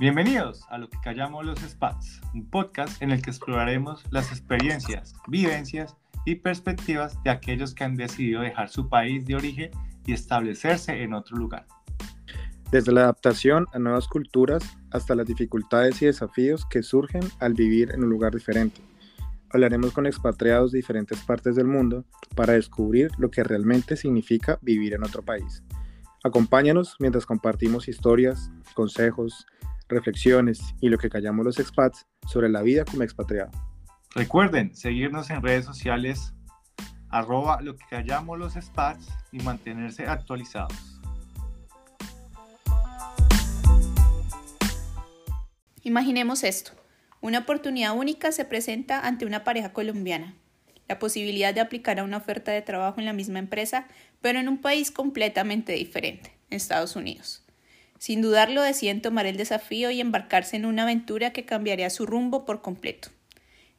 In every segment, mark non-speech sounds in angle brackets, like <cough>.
Bienvenidos a lo que callamos los Spats, un podcast en el que exploraremos las experiencias, vivencias y perspectivas de aquellos que han decidido dejar su país de origen y establecerse en otro lugar. Desde la adaptación a nuevas culturas hasta las dificultades y desafíos que surgen al vivir en un lugar diferente. Hablaremos con expatriados de diferentes partes del mundo para descubrir lo que realmente significa vivir en otro país. Acompáñanos mientras compartimos historias, consejos, reflexiones y lo que callamos los expats sobre la vida como expatriado. Recuerden seguirnos en redes sociales arroba lo que callamos los expats y mantenerse actualizados. Imaginemos esto. Una oportunidad única se presenta ante una pareja colombiana. La posibilidad de aplicar a una oferta de trabajo en la misma empresa, pero en un país completamente diferente, Estados Unidos. Sin dudarlo, deciden tomar el desafío y embarcarse en una aventura que cambiaría su rumbo por completo.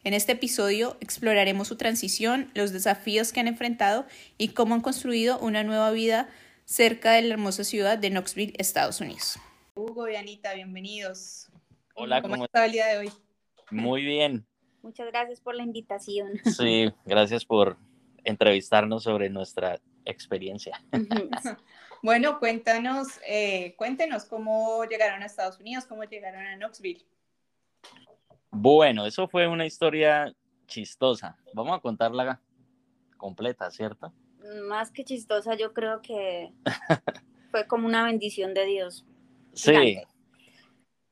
En este episodio exploraremos su transición, los desafíos que han enfrentado y cómo han construido una nueva vida cerca de la hermosa ciudad de Knoxville, Estados Unidos. Hugo y Anita, bienvenidos. Hola, ¿cómo, ¿cómo está el día de hoy? Muy bien. Muchas gracias por la invitación. Sí, gracias por entrevistarnos sobre nuestra experiencia. Bueno, cuéntanos, eh, cuéntenos cómo llegaron a Estados Unidos, cómo llegaron a Knoxville. Bueno, eso fue una historia chistosa. Vamos a contarla completa, ¿cierto? Más que chistosa, yo creo que <laughs> fue como una bendición de Dios. Sí.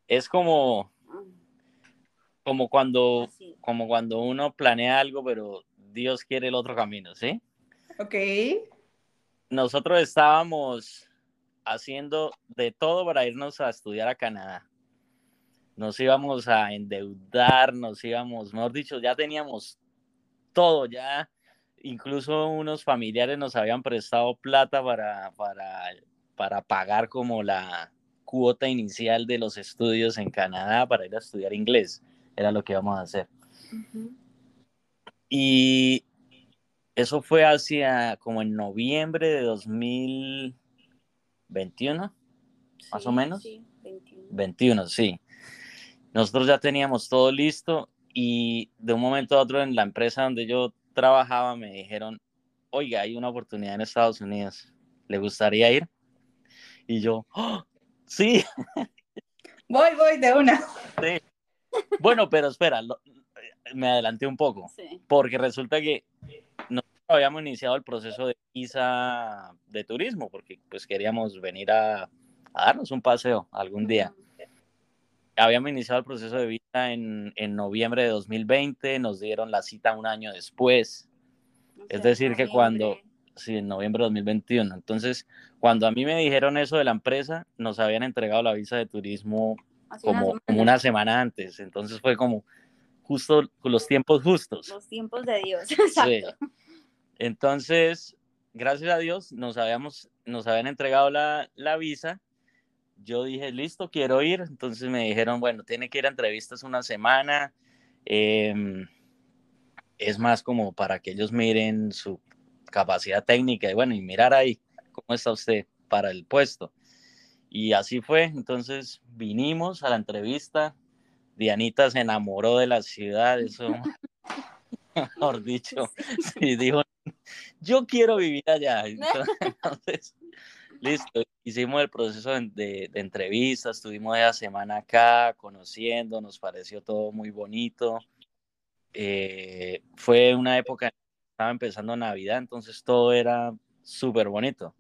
Es como, como cuando, como cuando uno planea algo, pero Dios quiere el otro camino, ¿sí? Ok. Nosotros estábamos haciendo de todo para irnos a estudiar a Canadá. Nos íbamos a endeudar, nos íbamos, mejor dicho, ya teníamos todo, ya incluso unos familiares nos habían prestado plata para, para, para pagar como la cuota inicial de los estudios en Canadá para ir a estudiar inglés era lo que íbamos a hacer. Y eso fue hacia como en noviembre de 2021, más o menos. Sí, 21. 21, sí. Nosotros ya teníamos todo listo y de un momento a otro en la empresa donde yo trabajaba me dijeron, oiga, hay una oportunidad en Estados Unidos, ¿le gustaría ir? Y yo, ¡Oh, sí. Voy, voy de una. Sí. Bueno, pero espera, lo, me adelanté un poco, Sí. porque resulta que nosotros habíamos iniciado el proceso de visa de turismo, porque pues queríamos venir a, a darnos un paseo algún día. Habíamos iniciado el proceso de visa en, en noviembre de 2020, nos dieron la cita un año después, O es decir, que cuando, sí, en noviembre de 2021. Entonces, cuando a mí me dijeron eso de la empresa, nos habían entregado la visa de turismo una como, semana. como una semana antes. Entonces fue como justo los tiempos justos. Los tiempos de Dios. <laughs> Sí. Entonces, gracias a Dios, nos, habíamos, nos habían entregado la, la visa. Yo dije, listo, quiero ir. Entonces me dijeron, bueno, tiene que ir a entrevistas una semana. Em, es más como para que ellos miren su capacidad técnica y bueno, y mirar ahí cómo está usted para el puesto. Y así fue. Entonces vinimos a la entrevista. Dianita se enamoró de la ciudad, <laughs> eso, mejor dicho, sí, dijo, yo quiero vivir allá. <laughs> Entonces, listo, hicimos el proceso de, de, entrevistas, estuvimos esa semana acá conociendo, nos pareció todo muy bonito. Eh, fue una época, estaba empezando Navidad, entonces todo era súper bonito.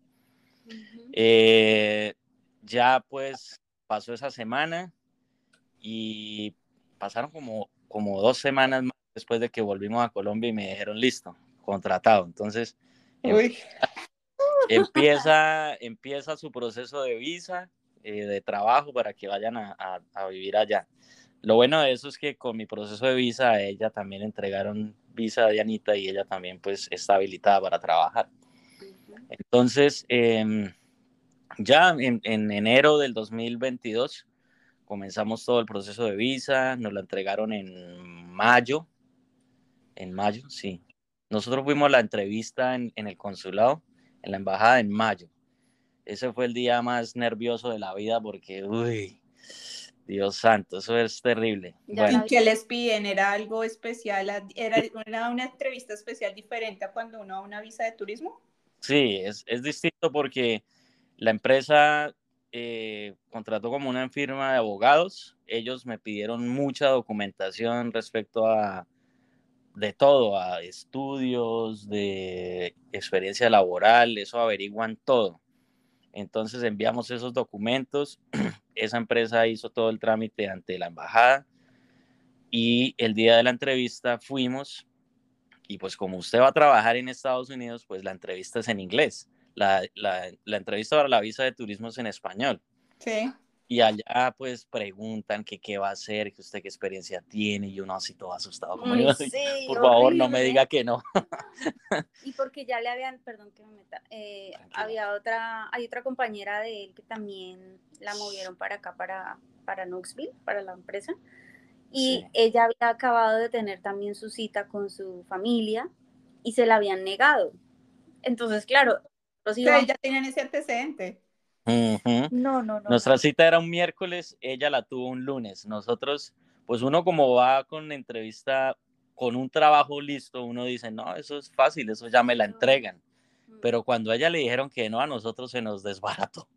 Eh, ya pues pasó esa semana y pasaron como, como dos semanas más después de que volvimos a Colombia y me dijeron listo, contratado. Entonces Uy, <laughs> empieza, empieza su proceso de visa, eh, de trabajo para que vayan a, a- a vivir allá. Lo bueno de eso es que con mi proceso de visa a ella también entregaron visa a Dianita y ella también pues está habilitada para trabajar. Entonces, eh, ya en, en, enero del 2022 comenzamos todo el proceso de visa, nos la entregaron en mayo, en mayo, sí. Nosotros fuimos a la entrevista en, en el consulado, en la embajada en mayo. Ese fue el día más nervioso de la vida porque, uy, Dios santo, eso es terrible. ¿Y qué les piden? ¿Era algo especial? ¿Era, era una entrevista especial diferente a cuando uno a una visa de turismo? Sí, es, es distinto porque la empresa eh, contrató como una firma de abogados. Ellos me pidieron mucha documentación respecto a de todo, a estudios, de experiencia laboral, eso averiguan todo. Entonces enviamos esos documentos, <clears throat> esa empresa hizo todo el trámite ante la embajada y el día de la entrevista fuimos y pues como usted va a trabajar en Estados Unidos, pues la entrevista es en inglés. La, la, la entrevista para la visa de turismo es en español. Sí. Y allá pues preguntan que qué va a hacer, que usted qué experiencia tiene y uno así todo asustado. Como, "Ay, sí, por favor, no me horrible. diga que no. <laughs> Y porque ya le habían, perdón que me meta, eh, había otra, hay otra compañera de él que también la movieron para acá, para, para Knoxville, para la empresa. Y Sí. ella había acabado de tener también su cita con su familia y se la habían negado. Entonces, claro, íbamos- ya tenían ese antecedente. Ujú. No, no, no. Nuestra no. cita era un miércoles, ella la tuvo un lunes. Nosotros, pues uno como va con entrevista, con un trabajo listo, uno dice, no, eso es fácil, eso ya me la entregan. Mm. Pero cuando a ella le dijeron que no, a nosotros se nos desbarató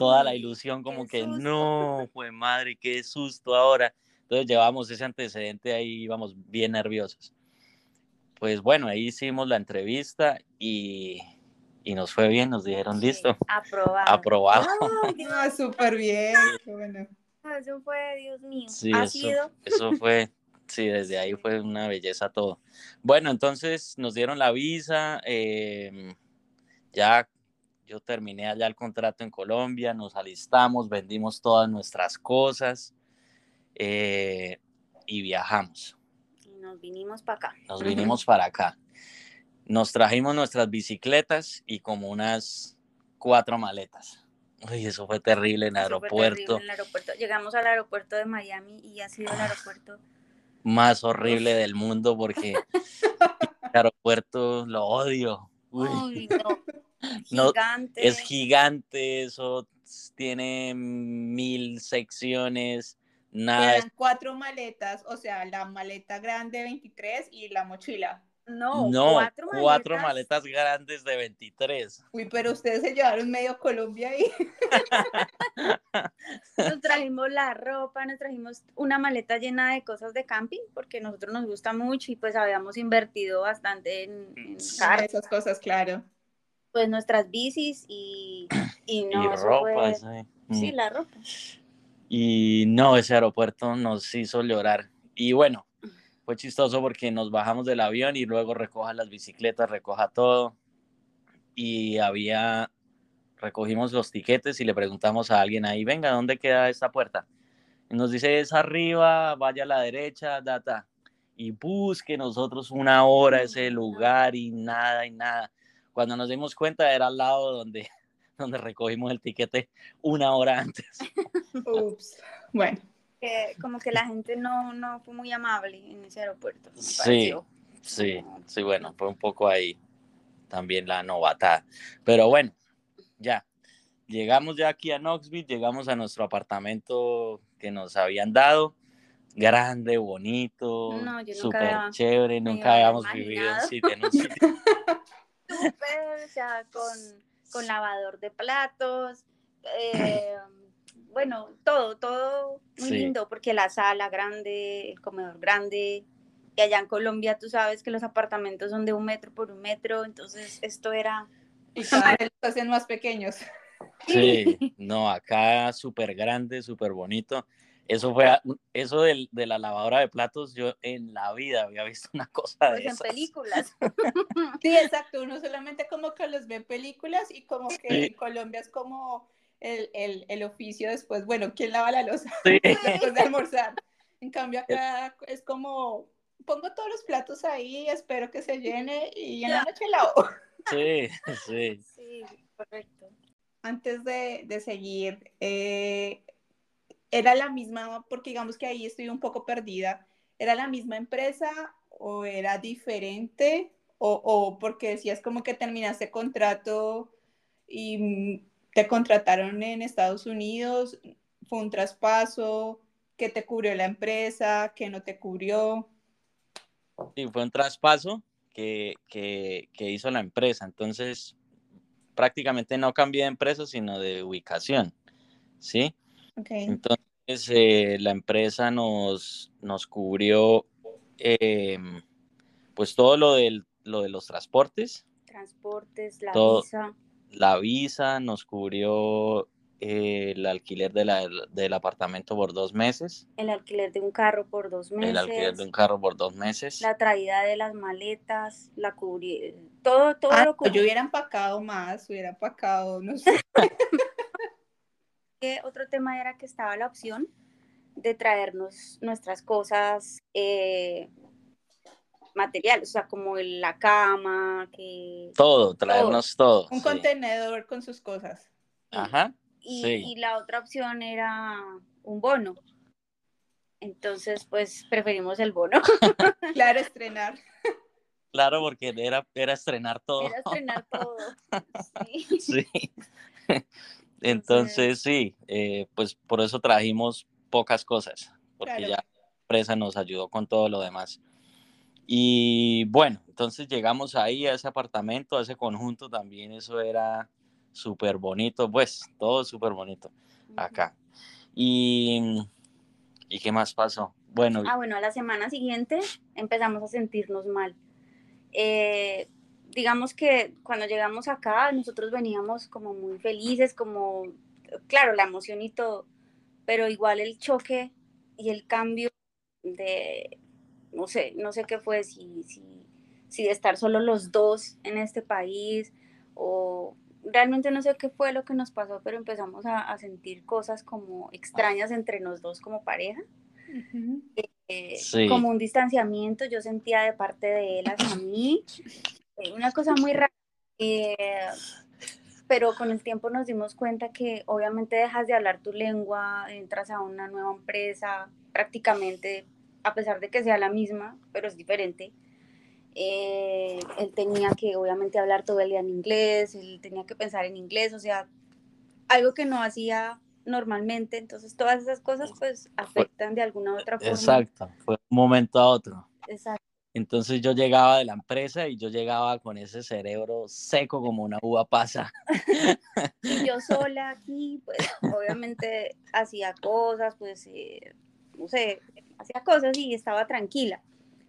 toda la ilusión, como que no, fue madre, qué susto ahora. Entonces llevamos ese antecedente ahí, íbamos bien nerviosos. Pues bueno, ahí hicimos la entrevista y, y nos fue bien, nos dijeron, Sí, listo, Aprobado. aprobado. Ah, <laughs> súper bien. Qué bueno. eso fue, Dios mío. Sí, ha eso, sido. eso fue, sí, desde ahí fue una belleza todo. Bueno, entonces nos dieron la visa, eh, ya yo terminé allá el contrato en Colombia, nos alistamos, vendimos todas nuestras cosas eh, y viajamos. Y nos vinimos para acá. Nos vinimos para acá. Nos trajimos nuestras bicicletas y como unas cuatro maletas. Uy, eso fue terrible en el aeropuerto. terrible en el aeropuerto. Llegamos al aeropuerto de Miami y ha sido el aeropuerto. más horrible del mundo porque <laughs> el aeropuerto lo odio. Uy, Uy, no. <laughs> No, Gigante. es gigante, eso tiene mil secciones, nada. Eran cuatro maletas, o sea, la maleta grande 23 y la mochila. No, no, cuatro, cuatro maletas. grandes de 23. Uy, pero ustedes se llevaron medio Colombia ahí. <laughs> Nos trajimos la ropa, nos trajimos una maleta llena de cosas de camping, porque a nosotros nos gusta mucho y pues habíamos invertido bastante en, Esas cosas, claro. pues nuestras bicis y, y no, y ropa, fue- sí. Sí, Mm. la ropa. Y no, ese aeropuerto nos hizo llorar. Y bueno, fue chistoso porque nos bajamos del avión y luego recoja las bicicletas, recoja todo. Y había, recogimos los tiquetes y le preguntamos a alguien ahí, venga, ¿dónde queda esta puerta? Y nos dice, es arriba, vaya a la derecha, data. Y busque nosotros una hora ese lugar y nada y nada. Cuando nos dimos cuenta era al lado donde, <laughs> donde recogimos el tiquete una hora antes. <laughs> Ups. Bueno, Que como que la gente no, no fue muy amable en ese aeropuerto. me Sí, pareció. sí, sí, bueno, fue un poco ahí también la novatada. Pero bueno, ya, llegamos ya aquí a Knoxville, llegamos a nuestro apartamento que nos habían dado, grande, bonito, No, súper había- chévere, nunca había habíamos vivido en sitio, en un <laughs> sitio. Súper, o sea, con, con lavador de platos, eh, bueno, todo, todo muy Sí. lindo, porque la sala grande, el comedor grande, y allá en Colombia tú sabes que los apartamentos son de un metro por un metro, entonces esto era... y cada vez los hacen más pequeños. Sí, no, acá súper grande, súper bonito. Eso fue, eso del- de la lavadora de platos, yo en la vida había visto una cosa Pues de en esas. películas. Sí, exacto. Uno solamente como que los ve en películas y como que Sí. en Colombia es como el, el, el oficio después, bueno, ¿quién lava la losa Sí. <laughs> después de almorzar? En cambio acá es como, pongo todos los platos ahí, espero que se llene y en la noche lavo. <laughs> Sí, sí. Sí, correcto. Antes de, de seguir, eh, era la misma, porque digamos que ahí estoy un poco perdida, ¿era la misma empresa o era diferente? O, o porque decías como que terminaste contrato y mm, te contrataron en Estados Unidos, fue un traspaso, qué te cubrió la empresa, qué no te cubrió. Sí, fue un traspaso que, que, que hizo la empresa. Entonces, prácticamente no cambié de empresa, sino de ubicación. ¿Sí? Okay. Entonces, eh, la empresa nos, nos cubrió eh, pues todo lo, del, lo de los transportes. Transportes, la Todo. visa. La visa nos cubrió eh, el alquiler de la- del apartamento por dos meses, el alquiler de un carro por dos meses, el alquiler de un carro por dos meses. la traída de las maletas, la cubrí, todo, todo Ah, lo no, cubrí. yo hubiera empacado más, hubiera empacado, no sé. <laughs> otro tema era que estaba la opción de traernos nuestras cosas eh, materiales, o sea, como la cama, que... Todo, traernos todo. Un sí. contenedor con sus cosas. Ajá. Y, Sí. y la otra opción era un bono. Entonces, pues preferimos el bono. <laughs> Claro, estrenar. Claro, porque era, era estrenar todo. Era estrenar todo. Sí. <laughs> Sí. <laughs> Entonces, sí, eh, pues por eso trajimos pocas cosas, porque Claro. ya la empresa nos ayudó con todo lo demás. Y bueno, entonces llegamos ahí a ese apartamento, a ese conjunto también, eso era súper bonito, pues todo súper bonito acá. Y, ¿y qué más pasó? Bueno, Ah, bueno, a la semana siguiente empezamos a sentirnos mal. Eh, digamos que cuando llegamos acá, nosotros veníamos como muy felices, como, claro, la emoción y todo, pero igual el choque y el cambio de, no sé, no sé qué fue, si, si, si de estar solo los dos en este país o realmente no sé qué fue lo que nos pasó, pero empezamos a, a sentir cosas como extrañas entre nos dos como pareja eh, Sí. como un distanciamiento, yo sentía de parte de él hacia mí, eh, una cosa muy rara, eh, pero con el tiempo nos dimos cuenta que obviamente dejas de hablar tu lengua, entras a una nueva empresa, prácticamente, a pesar de que sea la misma, pero es diferente. Eh, él tenía que obviamente hablar todo el día en inglés, él tenía que pensar en inglés, o sea, algo que no hacía normalmente, entonces todas esas cosas pues afectan de alguna u otra forma. exacto, fue de un momento a otro. Exacto. Entonces yo llegaba de la empresa y yo llegaba con ese cerebro seco como una uva pasa. <laughs> Y yo sola aquí, pues <laughs> obviamente hacía cosas, pues, eh, no sé, hacía cosas y estaba tranquila.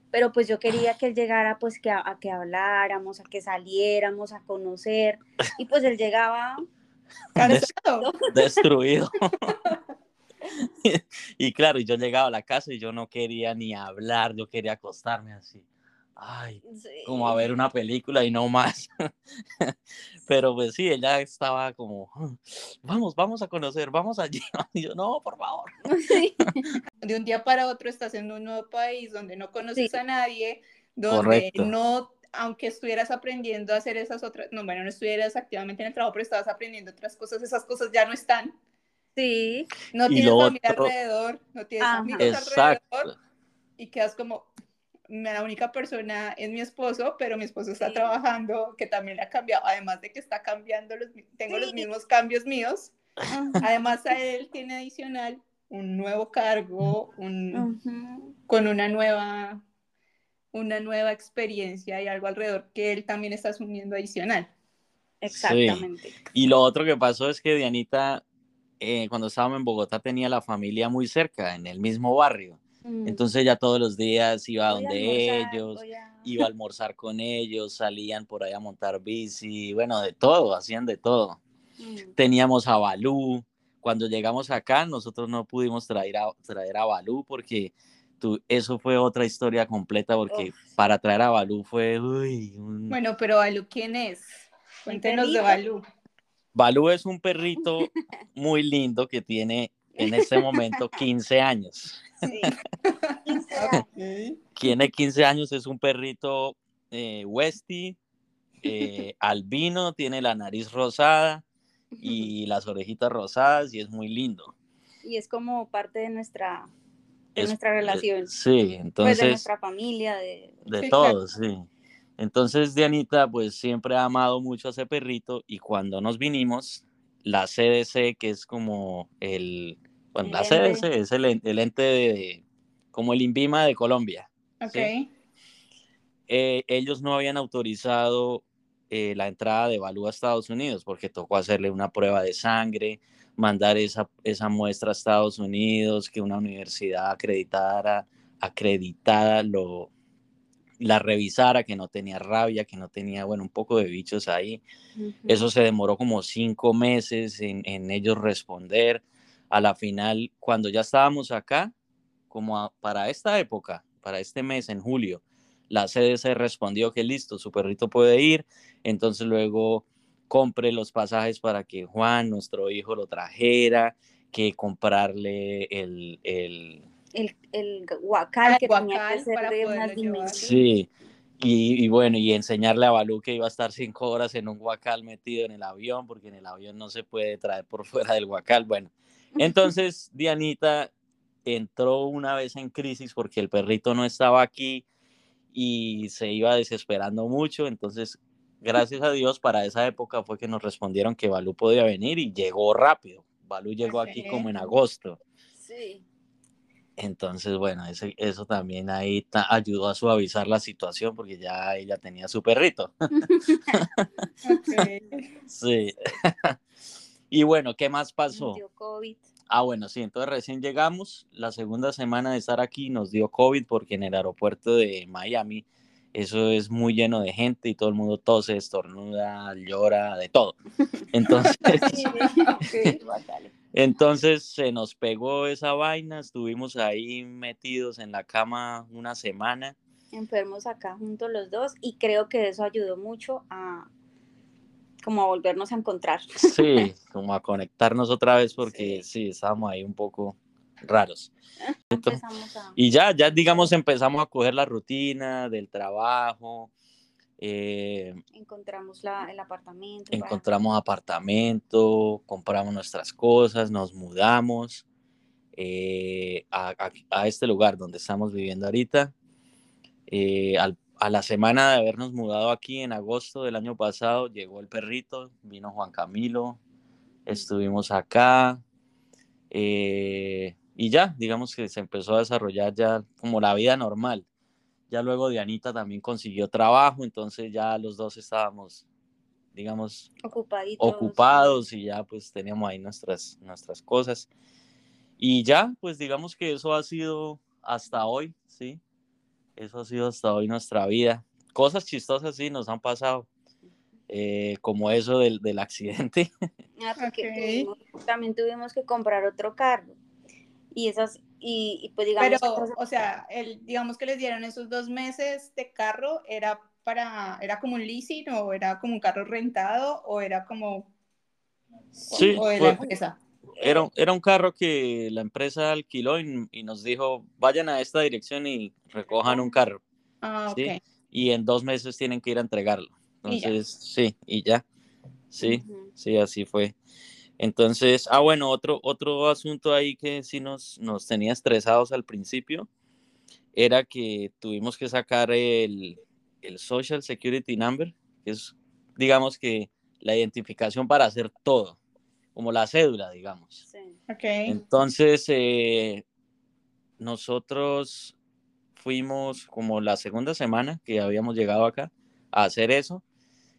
Pero pues yo quería que él llegara, pues que a, a que habláramos, a que saliéramos, a conocer. Y pues él llegaba, <laughs> Cansado. destruido. <laughs> <laughs> y claro, y yo llegaba a la casa y yo no quería ni hablar, yo quería acostarme así. Ay, sí, como a ver una película y no más. <laughs> Pero pues sí, ella estaba como, "Ah, vamos, vamos a conocer, vamos allí. <laughs> Y yo, no, por favor. sí, <laughs> De un día para otro estás en un nuevo país donde no conoces Sí. a nadie, donde Correcto. no, aunque estuvieras aprendiendo a hacer esas otras, no, bueno, no estuvieras activamente en el trabajo, pero estabas aprendiendo otras cosas, esas cosas ya no están. sí, No Y tienes familia otro- alrededor, no tienes Ajá. amigos Exacto. alrededor y quedas como, la única persona es mi esposo, pero mi esposo está Sí. trabajando, que también le ha cambiado, además de que está cambiando, los, tengo los Sí. mismos cambios míos, además a él tiene adicional un nuevo cargo, un, ujú, con una nueva, una nueva experiencia y algo alrededor que él también está asumiendo adicional. exactamente. Y lo otro que pasó es que Dianita, eh, cuando estábamos en Bogotá, tenía la familia muy cerca, en el mismo barrio. Mm. Entonces ya todos los días iba a Voy a donde almorzar, ellos, a- iba a almorzar con ellos, salían por ahí a montar bici, bueno, de todo, hacían de todo. Mm. Teníamos a Balú. Cuando llegamos acá, nosotros no pudimos traer a, traer a Balú porque tú, eso fue otra historia completa porque Uf. para traer a Balú fue, uy, un- Bueno, pero Balú, ¿quién es? Cuéntenos de. Balú. Balú es un perrito muy lindo que tiene en este momento 15 años. <laughs> Sí. <laughs> 15 años. Tiene 15 años, es un perrito eh, Westie, eh, <laughs> albino, tiene la nariz rosada y las orejitas rosadas y es muy lindo. Y es como parte de nuestra, de Es- nuestra relación. Sí, pues de entonces, nuestra familia, de... de Sí, todo, sí. Entonces Dianita pues siempre ha amado mucho a ese perrito y cuando nos vinimos, la CDC, que es como el, Bueno, El la ente. CDC es el, el ente de, como el INVIMA de Colombia. Ok. Sí. Eh, ellos no habían autorizado eh, la entrada de Balú a Estados Unidos porque tocó hacerle una prueba de sangre, mandar esa, esa muestra a Estados Unidos, que una universidad acreditada, acreditada lo, la revisara, que no tenía rabia, que no tenía, bueno, un poco de bichos ahí. Eso se demoró como cinco meses en, en ellos responder. A la final, cuando ya estábamos acá, como a- para esta época, para este mes, en julio, la CDC respondió que listo, su perrito puede ir. Entonces luego compre los pasajes para que Juan, nuestro hijo, lo trajera, que comprarle el, el, El, el guacal Ah, que tenía guacal que ser de unas dimensiones. Sí, y, y bueno, y enseñarle a Balú que iba a estar cinco horas en un guacal metido en el avión, porque en el avión no se puede traer por <laughs> fuera del guacal. Bueno, entonces <laughs> Dianita entró una vez en crisis porque el perrito no estaba aquí y se iba desesperando mucho. Entonces, gracias a Dios, para esa época fue que nos respondieron que Balú podía venir y llegó rápido. Balú llegó aquí como en agosto. Sí. Entonces, bueno, ese- eso también ahí ta- ayudó a suavizar la situación porque ya ella tenía su perrito. <laughs> <laughs> Sí. <laughs> y bueno, ¿qué más pasó? Nos dio COVID. Ah, bueno, sí, entonces recién llegamos, la segunda semana de estar aquí nos dio COVID porque en el aeropuerto de Miami eso es muy lleno de gente y todo el mundo tose, estornuda, llora, de todo. Entonces, Ok. Entonces se nos pegó esa vaina, estuvimos ahí metidos en la cama una semana. Enfermos acá juntos los dos y creo que eso ayudó mucho a como a volvernos a encontrar. Sí, <laughs> como a conectarnos otra vez porque sí, estábamos ahí un poco raros. <laughs> Entonces, a y ya, ya digamos empezamos a coger la rutina del trabajo, eh, encontramos la, el apartamento. para- encontramos apartamento, compramos nuestras cosas, nos mudamos eh, a, a- a este lugar donde estamos viviendo ahorita. Eh, al- a la semana de habernos mudado aquí en agosto del año pasado, llegó el perrito, vino Juan Camilo, estuvimos acá eh, y ya, digamos que se empezó a desarrollar ya como la vida normal. Ya luego Dianita también consiguió trabajo, entonces ya los dos estábamos, digamos, ocupaditos. ocupados y ya pues teníamos ahí nuestras, nuestras cosas. Y ya, pues digamos que eso ha sido hasta hoy, ¿sí? Eso ha sido hasta hoy nuestra vida. Cosas chistosas sí nos han pasado, eh, como eso del, del accidente. Ah, porque Ok. tuvimos- también tuvimos que comprar otro carro. Y esas, y, y pues digamos Pero, o sea, el, digamos que les dieron esos dos meses de carro, ¿era para, era como un leasing o era como un carro rentado o era como, Sí, o de fue- la empresa? Era, era un carro que la empresa alquiló y, y nos dijo, vayan a esta dirección y recojan un carro. Ah, ok. Sí. Y en dos meses tienen que ir a entregarlo. Y. Entonces, sí, y ya. Sí. Sí, así fue. Entonces, ah, bueno, otro, otro asunto ahí que sí nos, nos tenía estresados al principio era que tuvimos que sacar el, el Social Security Number, que es, digamos que, la identificación para hacer todo, como la cédula, digamos. Sí. Ok. Entonces, eh, nosotros fuimos como la segunda semana que habíamos llegado acá a hacer eso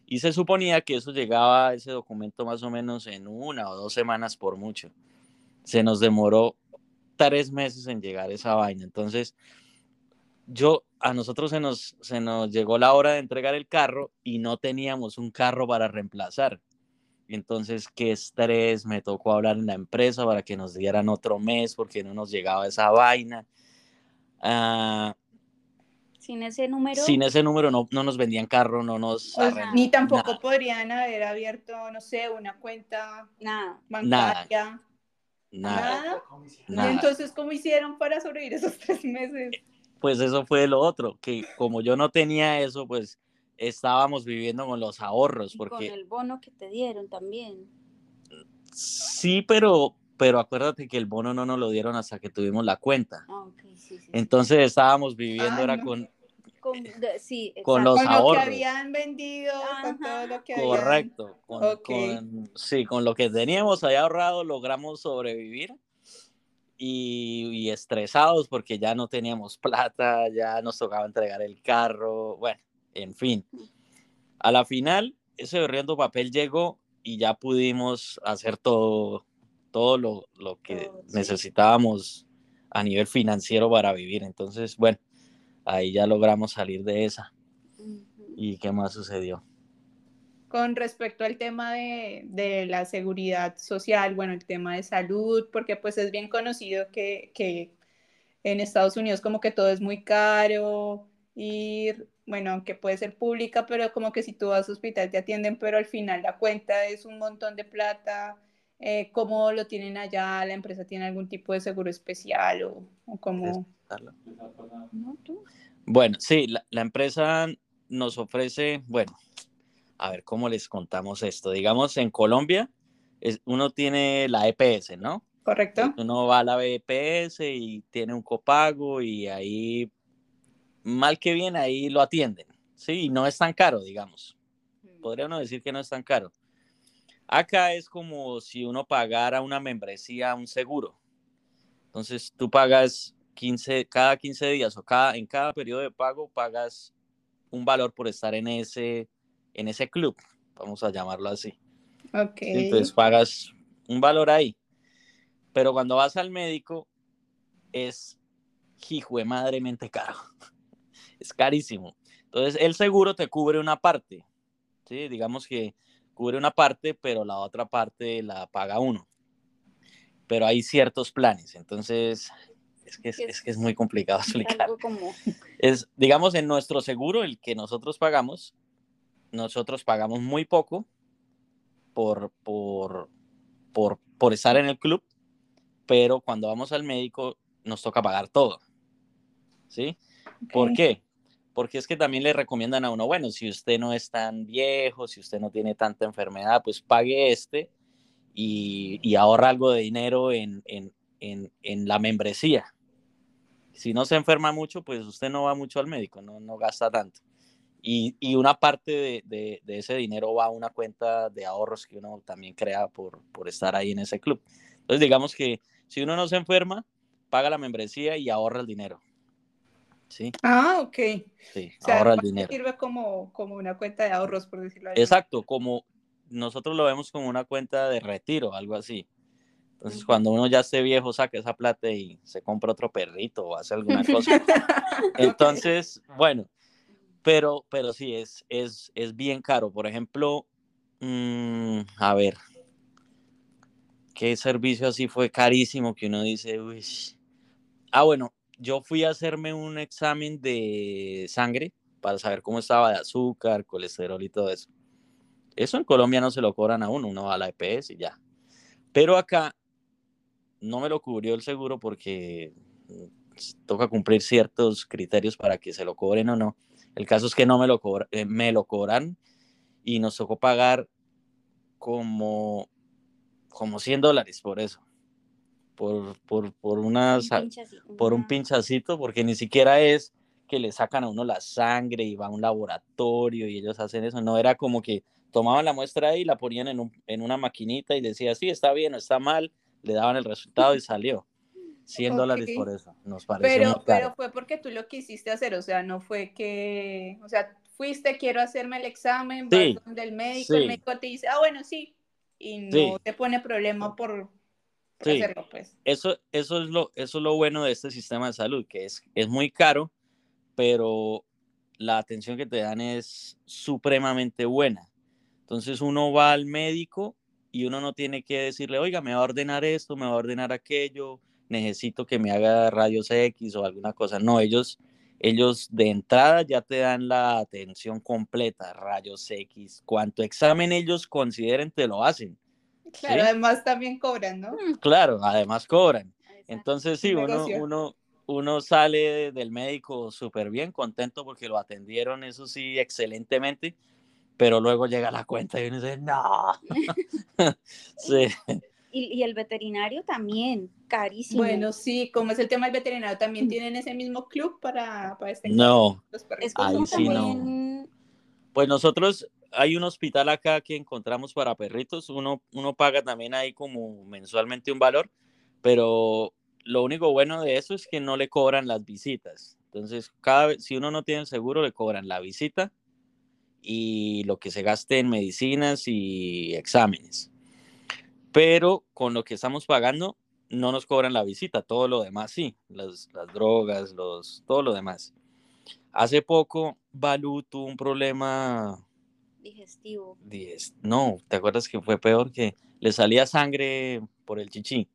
y se suponía que eso llegaba, ese documento más o menos en una o dos semanas por mucho. Se nos demoró tres meses en llegar esa vaina. Entonces, yo, a nosotros se nos, se nos llegó la hora de entregar el carro y no teníamos un carro para reemplazar. Entonces, qué estrés, me tocó hablar en la empresa para que nos dieran otro mes porque no nos llegaba esa vaina. Ah, Sin ese número. sin ese número no, no nos vendían carro, no nos... O sea, ni tampoco nada. podrían haber abierto, no sé, una cuenta Nada. bancaria. Nada, Nada. nada. Y entonces, ¿cómo hicieron para sobrevivir esos tres meses? Pues eso fue lo otro, que como yo no tenía eso, pues estábamos viviendo con los ahorros, Y con el bono que te dieron también. sí, pero, pero acuérdate que el bono no nos lo dieron hasta que tuvimos la cuenta. Ah, sí, sí. Entonces estábamos viviendo Ah, era no. con, Con, de- sí, con exacto. los con lo que habían vendido, con todo lo que habían. correcto, con, Ok. con- sí, con lo que teníamos ahí ahorrado logramos sobrevivir, y, y estresados porque ya no teníamos plata, ya nos tocaba entregar el carro, bueno, en fin. A la final, ese berriendo papel llegó y ya pudimos hacer todo, todo lo, lo que sí. necesitábamos a nivel financiero para vivir. Entonces, bueno, ahí ya logramos salir de esa. ¿Y qué más sucedió? Con respecto al tema de, de la seguridad social, bueno, el tema de salud, porque pues es bien conocido que, que en Estados Unidos como que todo es muy caro, ir, bueno, aunque puede ser pública, pero como que si tú vas al hospital te atienden, pero al final la cuenta es un montón de plata. Eh, ¿Cómo lo tienen allá? ¿La empresa tiene algún tipo de seguro especial o, o cómo? Bueno, sí, la, la empresa nos ofrece, bueno, a ver cómo les contamos esto. Digamos, en Colombia, es- uno tiene la EPS, ¿no? ¿Correcto? Uno va a la EPS y tiene un copago y ahí, mal que bien, ahí lo atienden. Sí, y no es tan caro, digamos. Podría uno decir que no es tan caro. Acá es como si uno pagara una membresía a un seguro. Entonces tú pagas 15, cada 15 días o cada, en cada periodo de pago pagas un valor por estar en ese, en ese club, vamos a llamarlo así. Ok. ¿sí? Entonces pagas un valor ahí. Pero cuando vas al médico es hijo madremente caro. <laughs> Es carísimo. Entonces el seguro te cubre una parte. ¿sí? Digamos que cubre una parte, pero la otra parte la paga uno. Pero hay ciertos planes. Entonces es que es, es que es muy complicado <laughs> explicar. Como Es, digamos, en nuestro seguro, el que nosotros pagamos, nosotros pagamos muy poco por, por, por, por estar en el club, pero cuando vamos al médico nos toca pagar todo. ¿Sí? ¿Por qué? Porque es que también le recomiendan a uno, bueno, si usted no es tan viejo, si usted no tiene tanta enfermedad, pues pague este y, y ahorra algo de dinero en, en, en, la membresía. Si no se enferma mucho, pues usted no va mucho al médico, no, no gasta tanto. Y, y una parte de, de, de, ese dinero va a una cuenta de ahorros que uno también crea por, por estar ahí en ese club. Entonces, digamos que si uno no se enferma, paga la membresía y ahorra el dinero. ¿Sí? Ah, ok. Sí, O sea, ahorra el dinero. sirve como, como una cuenta de ahorros, por decirlo así. Exacto, como nosotros lo vemos como una cuenta de retiro, algo así. Entonces, cuando uno ya esté viejo, saca esa plata y se compra otro perrito o hace alguna <laughs> cosa. Entonces, bueno, pero, pero sí, es, es, es bien caro. Por ejemplo, mm, a ver, ¿qué servicio así fue carísimo que uno dice, uy? Ah, bueno, yo fui a hacerme un examen de sangre para saber cómo estaba de azúcar, colesterol y todo eso. Eso en Colombia no se lo cobran a uno, uno va a la EPS y ya. Pero acá no me lo cubrió el seguro porque mm, toca cumplir ciertos criterios para que se lo cobren o no. El caso es que no me lo, cobra, eh, me lo cobran y nos tocó pagar como, como 100 dólares por eso. Por, por, por, unas, un por un pinchacito, porque ni siquiera es que le sacan a uno la sangre y va a un laboratorio y ellos hacen eso. No era como que tomaban la muestra ahí y la ponían en, un, en una maquinita y decía, sí, está bien o está mal, le daban el resultado y <laughs> salió. 100 Ok. dólares por eso, nos pareció Pero, muy pero fue porque tú lo quisiste hacer, o sea, no fue que, o sea, fuiste, quiero hacerme el examen, vas Sí, donde el médico, sí. el médico te dice, ah, bueno, sí, y no Sí. te pone problema por, por Sí. hacerlo, pues. Eso, eso, es lo, eso es lo bueno de este sistema de salud, que es, es muy caro, pero la atención que te dan es supremamente buena. Entonces uno va al médico y uno no tiene que decirle, oiga, me va a ordenar esto, me va a ordenar aquello, necesito que me haga rayos X o alguna cosa. No, ellos, ellos de entrada ya te dan la atención completa, rayos X, cuanto examen ellos consideren te lo hacen. Claro, Sí. además también cobran, ¿no? Claro, además cobran. Entonces sí, Un uno, uno, uno sale de- del médico súper bien, contento porque lo atendieron, eso sí, excelentemente, pero luego llega la cuenta y uno dice, no. <laughs> sí, Y, y el veterinario también, carísimo. Bueno, sí, como es el tema del veterinario, ¿también tienen ese mismo club para, para este no. los es que Ahí uno sí no. también, Pues nosotros, hay un hospital acá que encontramos para perritos, uno, uno paga también ahí como mensualmente un valor, pero lo único bueno de eso es que no le cobran las visitas. Entonces, cada vez, si uno no tiene el seguro, le cobran la visita y lo que se gaste en medicinas y exámenes. Pero con lo que estamos pagando, no nos cobran la visita, todo lo demás sí, las, las drogas, los, todo lo demás. Hace poco, Balú tuvo un problema digestivo. digest- no, ¿te acuerdas que fue peor? Que le salía sangre por el chichi.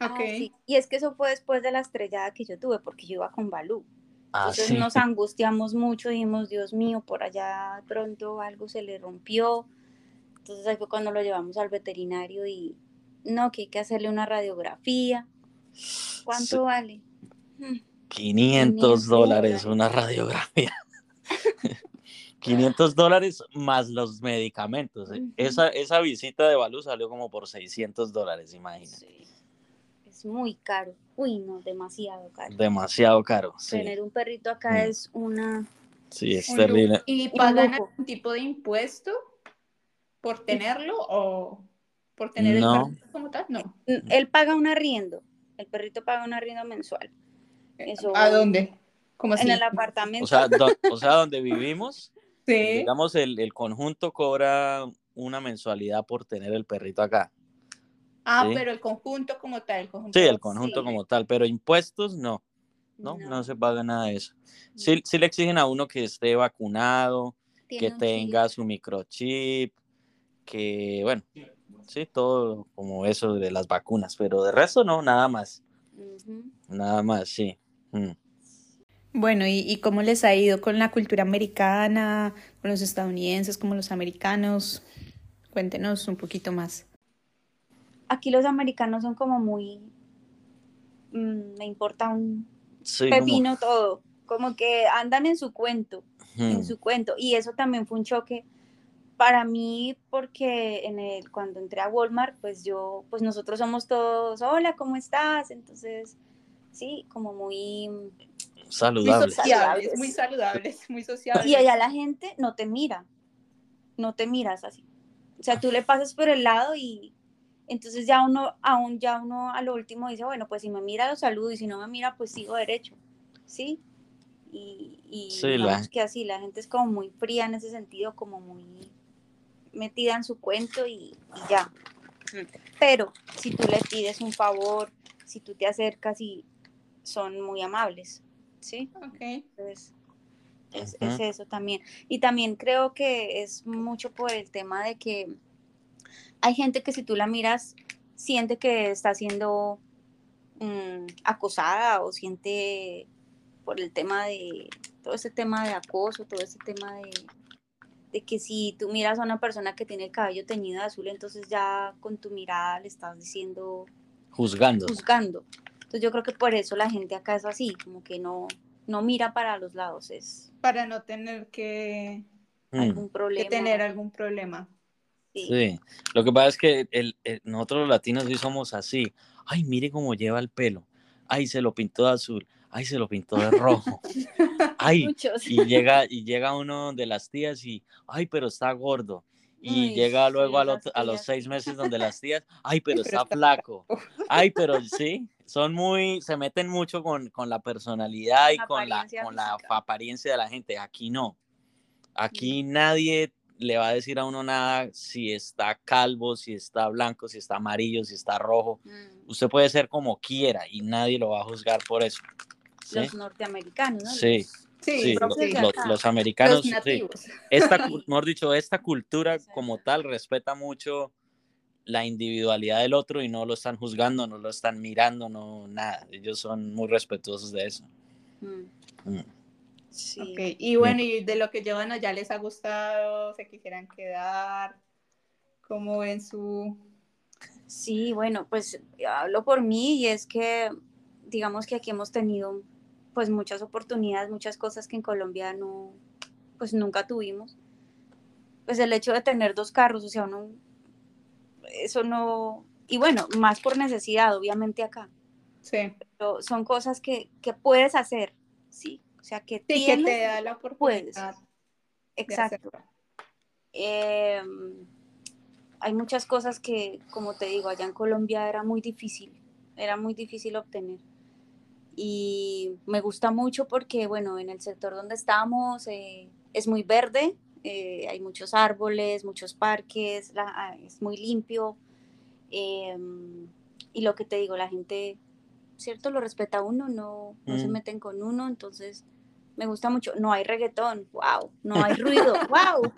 Ah, sí. Y es que eso fue después de la estrellada que yo tuve, porque yo iba con Balú. Ah, Entonces sí. nos angustiamos mucho, dijimos, Dios mío, por allá pronto algo se le rompió. Entonces ahí fue cuando lo llevamos al veterinario y no, que hay que hacerle una radiografía. ¿Cuánto Sí. vale? Mm, 500 dólares dólares. una radiografía. <laughs> 500 dólares más los medicamentos. ¿eh? Esa, esa visita de Balú salió como por 600 dólares, imagínate. sí. Es muy caro. Uy, no, demasiado caro. Demasiado caro. Sí, Tener un perrito acá Mm. es una... sí es Un terrible. ¿Y pagan algún tipo de impuesto por tenerlo o por tener No. el perrito como tal? No. Él paga un arriendo. El perrito paga un arriendo mensual. Eso- ¿A dónde? ¿Cómo así? En el apartamento. O sea, do- o sea, donde vivimos, sí. digamos, el, el conjunto cobra una mensualidad por tener el perrito acá. Ah, sí. pero el conjunto como tal. El conjunto Sí, el conjunto Sí. como tal, pero impuestos no, no, no, se paga nada de eso. Sí, sí le exigen a uno que esté vacunado, que tenga su microchip, que, bueno, sí, todo como eso de las vacunas, pero de resto no, nada más, nada más, sí. Mm. Bueno, ¿y, y cómo les ha ido con la cultura americana, con los estadounidenses, como los americanos? Cuéntenos un poquito más. Aquí los americanos son como muy... mm, me importa un Sí, como- pepino todo. Como que andan en su cuento. en su cuento. Y eso también fue un choque para mí porque en el, cuando entré a Walmart, pues yo, pues nosotros somos todos, hola, ¿cómo estás? Entonces, sí, como muy... Muy saludable. social. sociables, muy saludables, muy sociables. Y allá la gente no te mira, no te miras así. O sea, tú le pasas por el lado y entonces ya uno, aún ya uno a lo último dice, bueno, pues si me mira lo saludo y si no me mira, pues sigo derecho, ¿sí? Y, y Sí, digamos la- que así, la gente es como muy fría en ese sentido, como muy metida en su cuento y, y ya. Pero si tú le pides un favor, si tú te acercas y son muy amables, ¿sí? Ok. Entonces, es, es eso también. Y también creo que es mucho por el tema de que hay gente que si tú la miras, siente que está siendo mm, acosada o siente por el tema de, todo ese tema de acoso, todo ese tema de, de que si tú miras a una persona que tiene el cabello teñido de azul, entonces ya con tu mirada le estás diciendo, Juzgando. juzgando. Entonces yo creo que por eso la gente acá es así, como que no, no mira para los lados, es Para no tener que, Mm. algún que problema. tener algún problema. Sí. Sí, lo que pasa es que el, el- nosotros los latinos sí somos así. Ay, mire cómo lleva el pelo. Ay, se lo pintó de azul. Ay, se lo pintó de rojo. <laughs> Ay, Muchos. y llega, y llega uno de las tías y, ay, pero está gordo. Y Uy, llega sí, luego a, las los- a los seis meses donde las tías, ay, pero <laughs> Pero está está flaco. Ay, pero sí, son muy, se meten mucho con, con la personalidad y Con con la, apariencia con la apariencia de la gente. Aquí no. Aquí nadie le va a decir a uno nada si está calvo, si está blanco, si está amarillo, si está rojo. Mm, Usted puede ser como quiera y nadie lo va a juzgar por eso. ¿sí? Los norteamericanos, ¿no? Sí. Sí, Sí, los americanos, los nativos. Esta, <laughs> mejor dicho, esta cultura como tal respeta mucho la individualidad del otro y no lo están juzgando, no lo están mirando, no nada. Ellos son muy respetuosos de eso. Mm, Mm. Sí. Y bueno, y de lo que llevan allá les ha gustado, se quisieran quedar, como ven su... Sí, bueno, pues hablo por mí y es que digamos que aquí hemos tenido pues muchas oportunidades, muchas cosas que en Colombia no, pues nunca tuvimos. Pues el hecho de tener dos carros, o sea, uno, eso no, y bueno, más por necesidad, obviamente acá, Sí, pero son cosas que, que puedes hacer, ¿sí? O sea, que sí que tienes, te da la oportunidad de exacto. Eh, hay muchas cosas que, como te digo, allá en Colombia era muy difícil. era muy difícil obtener. Y me gusta mucho porque, bueno, en el sector donde estamos eh, es muy verde, eh, hay muchos árboles, muchos parques, ah, es muy limpio. Em, y lo que te digo, la gente, ¿cierto? Lo respeta a uno, no, no se meten con uno, entonces me gusta mucho. No hay reggaetón, wow. No hay ruido, <laughs> wow.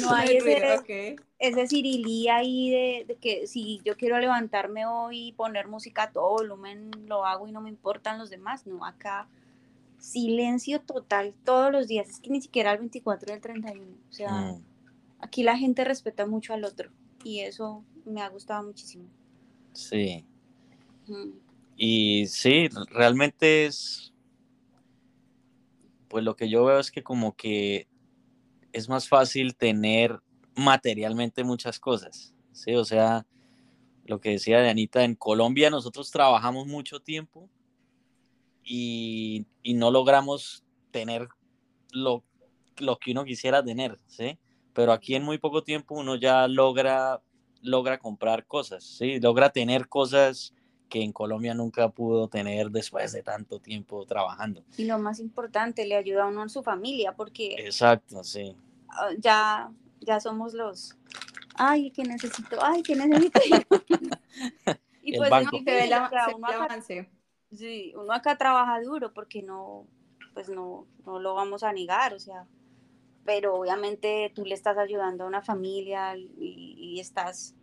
no hay ese, ese cirilí ahí de, que si yo quiero levantarme hoy y poner música a todo volumen, lo hago y no me importan los demás. No, acá silencio total todos los días. Es que ni siquiera el 24 y el 31. O sea, mm. aquí la gente respeta mucho al otro y eso me ha gustado muchísimo. Sí. Y sí, realmente es pues lo que yo veo es que como que es más fácil tener materialmente muchas cosas, ¿sí? O sea, lo que decía de Anita, en Colombia nosotros trabajamos mucho tiempo y, no logramos tener lo, lo, que uno quisiera tener, ¿sí? Pero aquí en muy poco tiempo uno ya logra, logra comprar cosas, ¿sí? Logra tener cosas que en Colombia nunca pudo tener después de tanto tiempo trabajando. Y lo más importante, le ayuda a uno en su familia, porque... Exacto, sí. Ah, ya, ya somos los... Ay, que necesito, ay, que necesito. <laughs> y pues banco. No, el uno acá, sí, uno acá trabaja duro porque no, pues no, no lo vamos a negar, o sea, pero obviamente tú le estás ayudando a una familia y estás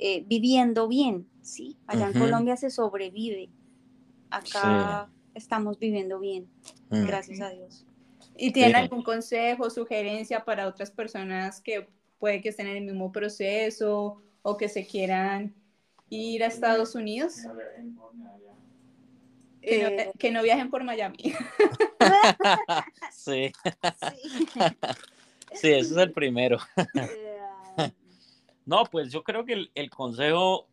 eh, viviendo bien, ¿sí? Allá en Colombia se sobrevive, acá estamos viviendo bien, mm. gracias a Dios. ¿Y tienen algún consejo, sugerencia para otras personas que puede que estén en el mismo proceso o que se quieran ir a Estados Unidos? Que no, viajen por Miami. <laughs> sí. sí. ese es el primero. Eh, <laughs> no, pues yo creo que el, consejo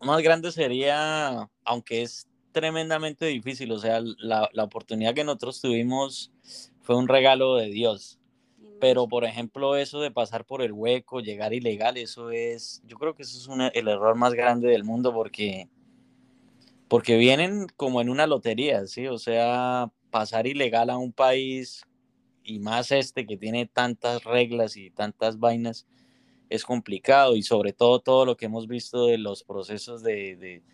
más grande sería, aunque es tremendamente difícil, o sea, la, oportunidad que nosotros tuvimos fue un regalo de Dios. Pero, por ejemplo, eso de pasar por el hueco, llegar ilegal, eso es, yo creo que eso es el error más grande del mundo porque, porque vienen como en una lotería, ¿sí? O sea, pasar ilegal a un país y más este que tiene tantas reglas y tantas vainas, es complicado y sobre todo todo lo que hemos visto de los procesos de,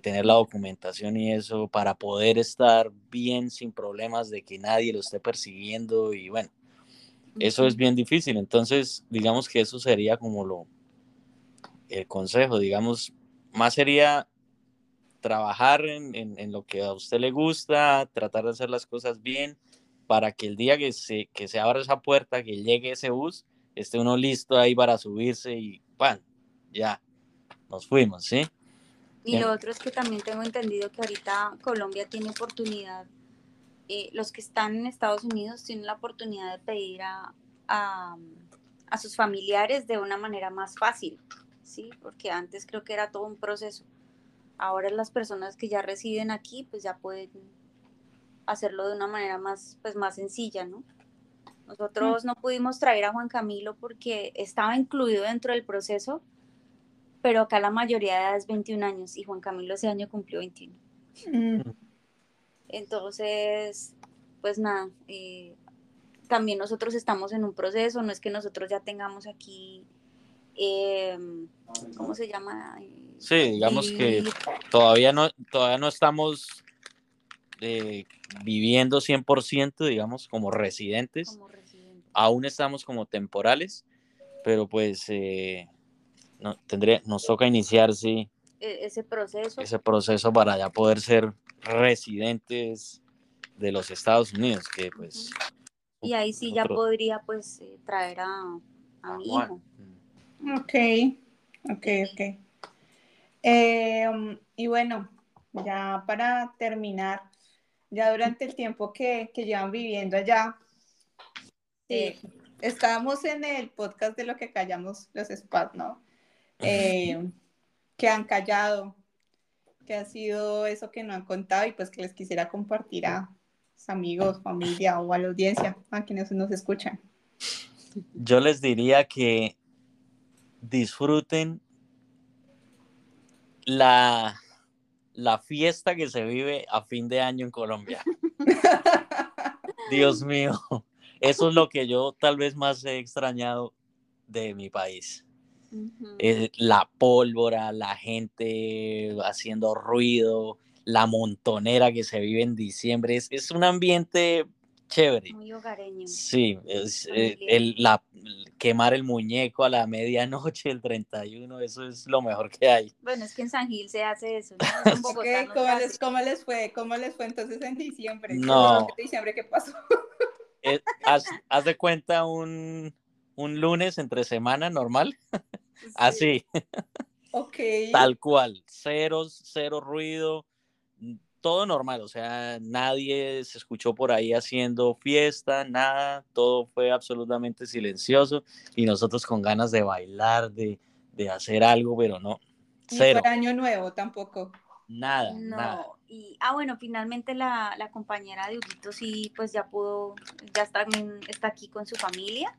tener la documentación y eso para poder estar bien sin problemas de que nadie lo esté persiguiendo y bueno, eso es bien difícil. Entonces, digamos que eso sería como lo, el consejo, digamos, más sería trabajar en, en, lo que a usted le gusta, tratar de hacer las cosas bien para que el día que se, que se abra esa puerta, que llegue ese bus, esté uno listo ahí para subirse y ¡pam! Ya, nos fuimos, ¿sí? Y lo otro es que también tengo entendido que ahorita Colombia tiene oportunidad, eh, los que están en Estados Unidos tienen la oportunidad de pedir a, a, a, sus familiares de una manera más fácil, ¿sí? Porque antes creo que era todo un proceso. Ahora las personas que ya residen aquí, pues ya pueden hacerlo de una manera más, pues más sencilla, ¿no? Nosotros no pudimos traer a Juan Camilo porque estaba incluido dentro del proceso, pero acá la mayoría de edad es 21 años y Juan Camilo ese año cumplió 21. Mm. Entonces, pues nada, eh, también nosotros estamos en un proceso, no es que nosotros ya tengamos aquí, em, ¿cómo se llama? Sí, digamos que todavía no, todavía no estamos eh, viviendo 100%, digamos, como residentes. Como aún estamos como temporales, pero pues eh, no, tendría, nos toca iniciar, sí. E, ese proceso. Ese proceso para ya poder ser residentes de los Estados Unidos, que pues... Y ahí sí ya podría pues eh, traer a, a mi hijo. Ok, ok, ok. Em, y bueno, ya para terminar, ya durante el tiempo que, que llevan viviendo allá, Sí. estábamos en el podcast de lo que callamos los SPAT, ¿no? Eh, que han callado, que ha sido eso que no han contado y pues que les quisiera compartir a sus amigos, familia o a la audiencia, a quienes nos escuchan. Yo les diría que disfruten la, la fiesta que se vive a fin de año en Colombia. <laughs> Dios mío, eso es lo que yo tal vez más he extrañado de mi país. Eh, la pólvora, la gente haciendo ruido, la montonera que se vive en diciembre. Es, es un ambiente chévere. Muy hogareño. Sí, es, eh, el, la, quemar el muñeco a la medianoche, el 31, eso es lo mejor que hay. Bueno, es que en San Gil se hace eso. ¿no? <laughs> En Bogotá no ¿Cómo, les, ¿Cómo, les, fue? ¿Cómo les fue entonces en diciembre? No. ¿En diciembre qué pasó? <laughs> Eh, haz, haz, de cuenta un, un lunes entre semana normal. <laughs> Sí. Así. Ok. Tal cual. Cero, cero ruido todo normal, o sea, nadie se escuchó por ahí haciendo fiesta, nada, todo fue absolutamente silencioso y nosotros con ganas de bailar, de, de hacer algo, pero no, cero. Ni para año nuevo tampoco. Nada, no. nada. Y, ah, bueno, finalmente la, la compañera de Huguito sí, pues ya pudo, ya está, está aquí con su familia.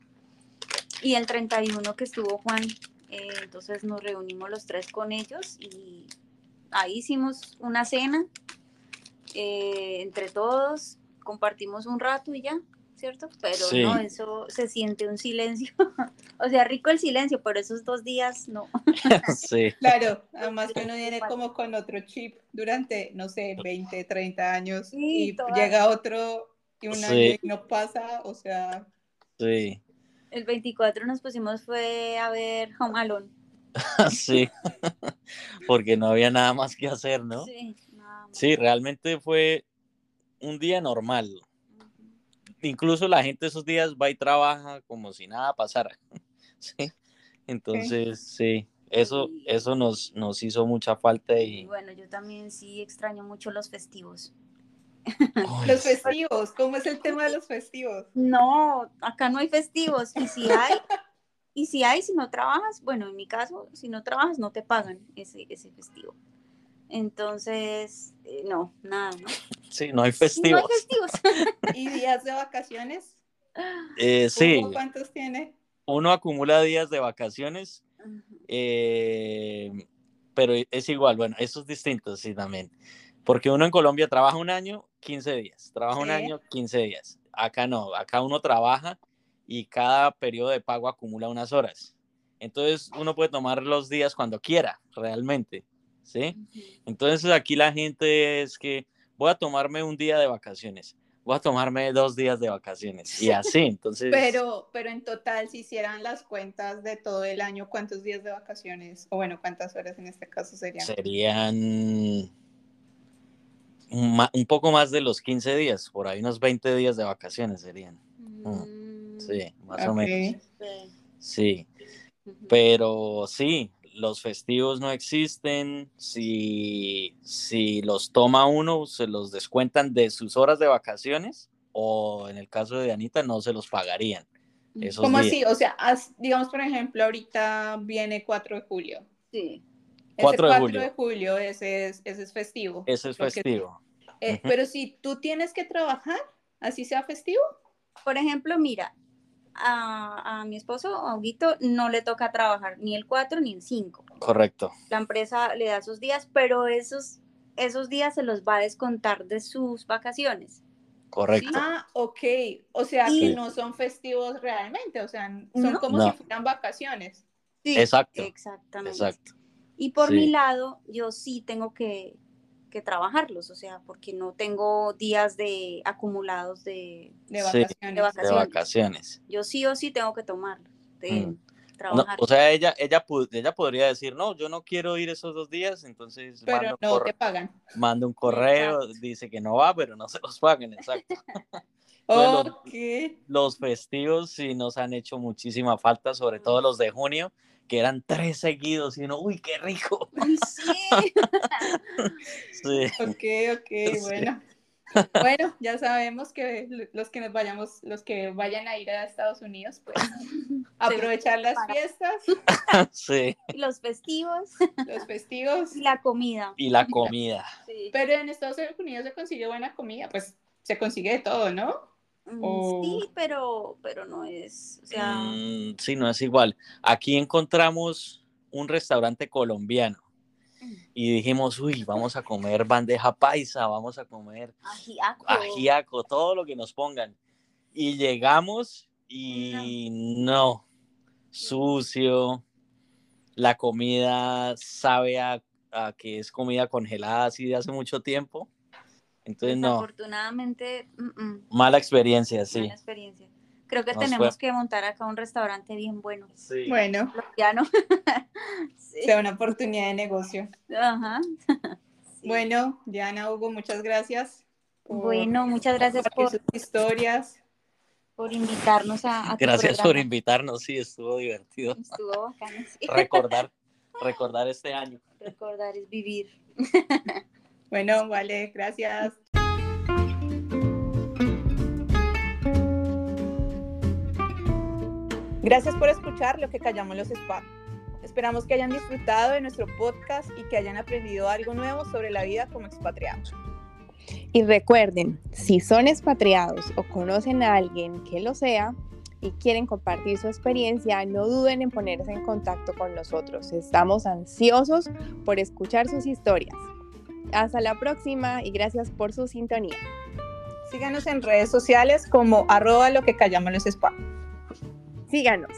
Y el 31 que estuvo Juan, eh, entonces nos reunimos los tres con ellos y ahí hicimos una cena eh, entre todos, compartimos un rato y ya, ¿cierto? Pero Sí. no, eso se siente un silencio. <laughs> o sea, rico el silencio, pero esos dos días no. <laughs> sí, Claro, además que uno viene como con otro chip durante, no sé, 20, 30 años Sí, y todas. llega otro y un Sí. año y no pasa, o sea, sí, El 24 nos pusimos fue a ver Home Alone. <laughs> sí, porque no había nada más que hacer, ¿no? Sí. Sí, realmente fue un día normal. Incluso la gente esos días va y trabaja como si nada pasara. <laughs> Sí. Entonces, sí, eso, eso nos, nos hizo mucha falta Y y bueno, yo también sí extraño mucho los festivos. Los festivos, ¿cómo es el tema de los festivos? No, acá no hay festivos. Y si hay, y si hay, si no trabajas, bueno, en mi caso, si no trabajas, no te pagan ese, ese festivo. Entonces, eh, no, nada, ¿no? Sí, no hay No festivos. hay festivos. <laughs> ¿Y días de vacaciones? Eh, sí, ¿Cuántos tiene? uno acumula días de vacaciones, eh, pero es igual, bueno, eso es distinto, sí, también. Porque uno en Colombia trabaja un año, 15 días, trabaja un año, 15 días. Acá no, acá uno trabaja y cada periodo de pago acumula unas horas. Entonces uno puede tomar los días cuando quiera, realmente, ¿sí? Entonces aquí la gente es que voy a tomarme un día de vacaciones, voy a tomarme dos días de vacaciones y así, <laughs> entonces... Pero, pero en total, si hicieran las cuentas de todo el año, ¿cuántos días de vacaciones? O bueno, ¿cuántas horas en este caso serían? serían un, poco más de los 15 días, por ahí unos 20 días de vacaciones serían. Mm, Sí, más o menos. sí. Pero sí, los festivos no existen. Si, si los toma uno, se los descuentan de sus horas de vacaciones o en el caso de Anita no se los pagarían. Esos ¿Cómo días. así? O sea, haz- digamos, por ejemplo, ahorita viene 4 de julio. Sí. Ese 4 de 4 julio. de julio, ese es, ese es festivo. Ese es festivo. eh. Pero si tú tienes que trabajar, así sea festivo. Por ejemplo, mira, a, a mi esposo, a Huguito, no le toca trabajar ni el 4 ni el 5. Correcto. La empresa le da esos días, pero esos, esos días se los va a descontar de sus vacaciones. Correcto. Ah, ok. O sea, que no son festivos realmente. O sea, son No. como No. si fueran vacaciones. Sí, Exacto. Exactamente. Exacto. Y por Sí. mi lado, yo sí tengo que, que trabajarlos, o sea, porque no tengo días de acumulados de, De vacaciones. De De vacaciones. vacaciones. yo sí o sí tengo que tomarlos, de Mm. No, trabajar. o sea, ella, ella, ella podría decir, no, yo no quiero ir esos dos días, entonces Pero manda un, no te pagan. manda un correo, Exacto. dice que no va, pero no se los paguen, exacto. <laughs> Bueno, Ok. Los festivos sí nos han hecho muchísima falta, sobre todo los de junio, que eran tres seguidos, y uno, uy, qué rico. Sí. <laughs> Sí, Ok, ok, bueno. Bueno, ya sabemos que los que nos vayamos, los que vayan a ir a Estados Unidos, pues <laughs> aprovechar las fiestas, <laughs> sí. Los festivos los festivos. y la comida. Y la comida. Sí. Pero en Estados Unidos se consigue buena comida, pues se consigue de todo, ¿no? Mm, o- Sí, pero, pero no es, o sea, Mm, sí, no es igual. Aquí encontramos un restaurante colombiano y dijimos, uy, vamos a comer bandeja paisa, vamos a comer Ajiaco. ajiaco, todo lo que nos pongan. Y llegamos y no, sucio, la comida sabe a, a que es comida congelada así de hace mucho tiempo. Entonces no, Desafortunadamente, mm, mm, mala experiencia, sí. mala experiencia. Creo que Nos tenemos fue- que montar acá un restaurante bien bueno. Sí. Bueno, Colombiano. <laughs> Sí. sea una oportunidad de negocio. Ajá. <laughs> Sí. Bueno, Diana, Hugo, muchas gracias. por Bueno, muchas gracias por, sus historias. por invitarnos a, a tu Gracias por invitarnos, sí, estuvo divertido. Estuvo bacano, sí. Recordar, recordar este año. Recordar es vivir. <laughs> Bueno, vale, gracias. Gracias por escuchar lo que callamos los spa. Esperamos que hayan disfrutado de nuestro podcast y que hayan aprendido algo nuevo sobre la vida como expatriados. Y recuerden, si son expatriados o conocen a alguien que lo sea y quieren compartir su experiencia, no duden en ponerse en contacto con nosotros. Estamos ansiosos por escuchar sus historias. Hasta la próxima y gracias por su sintonía. Síganos en redes sociales como arroba lo que callamos los spa. Síganos.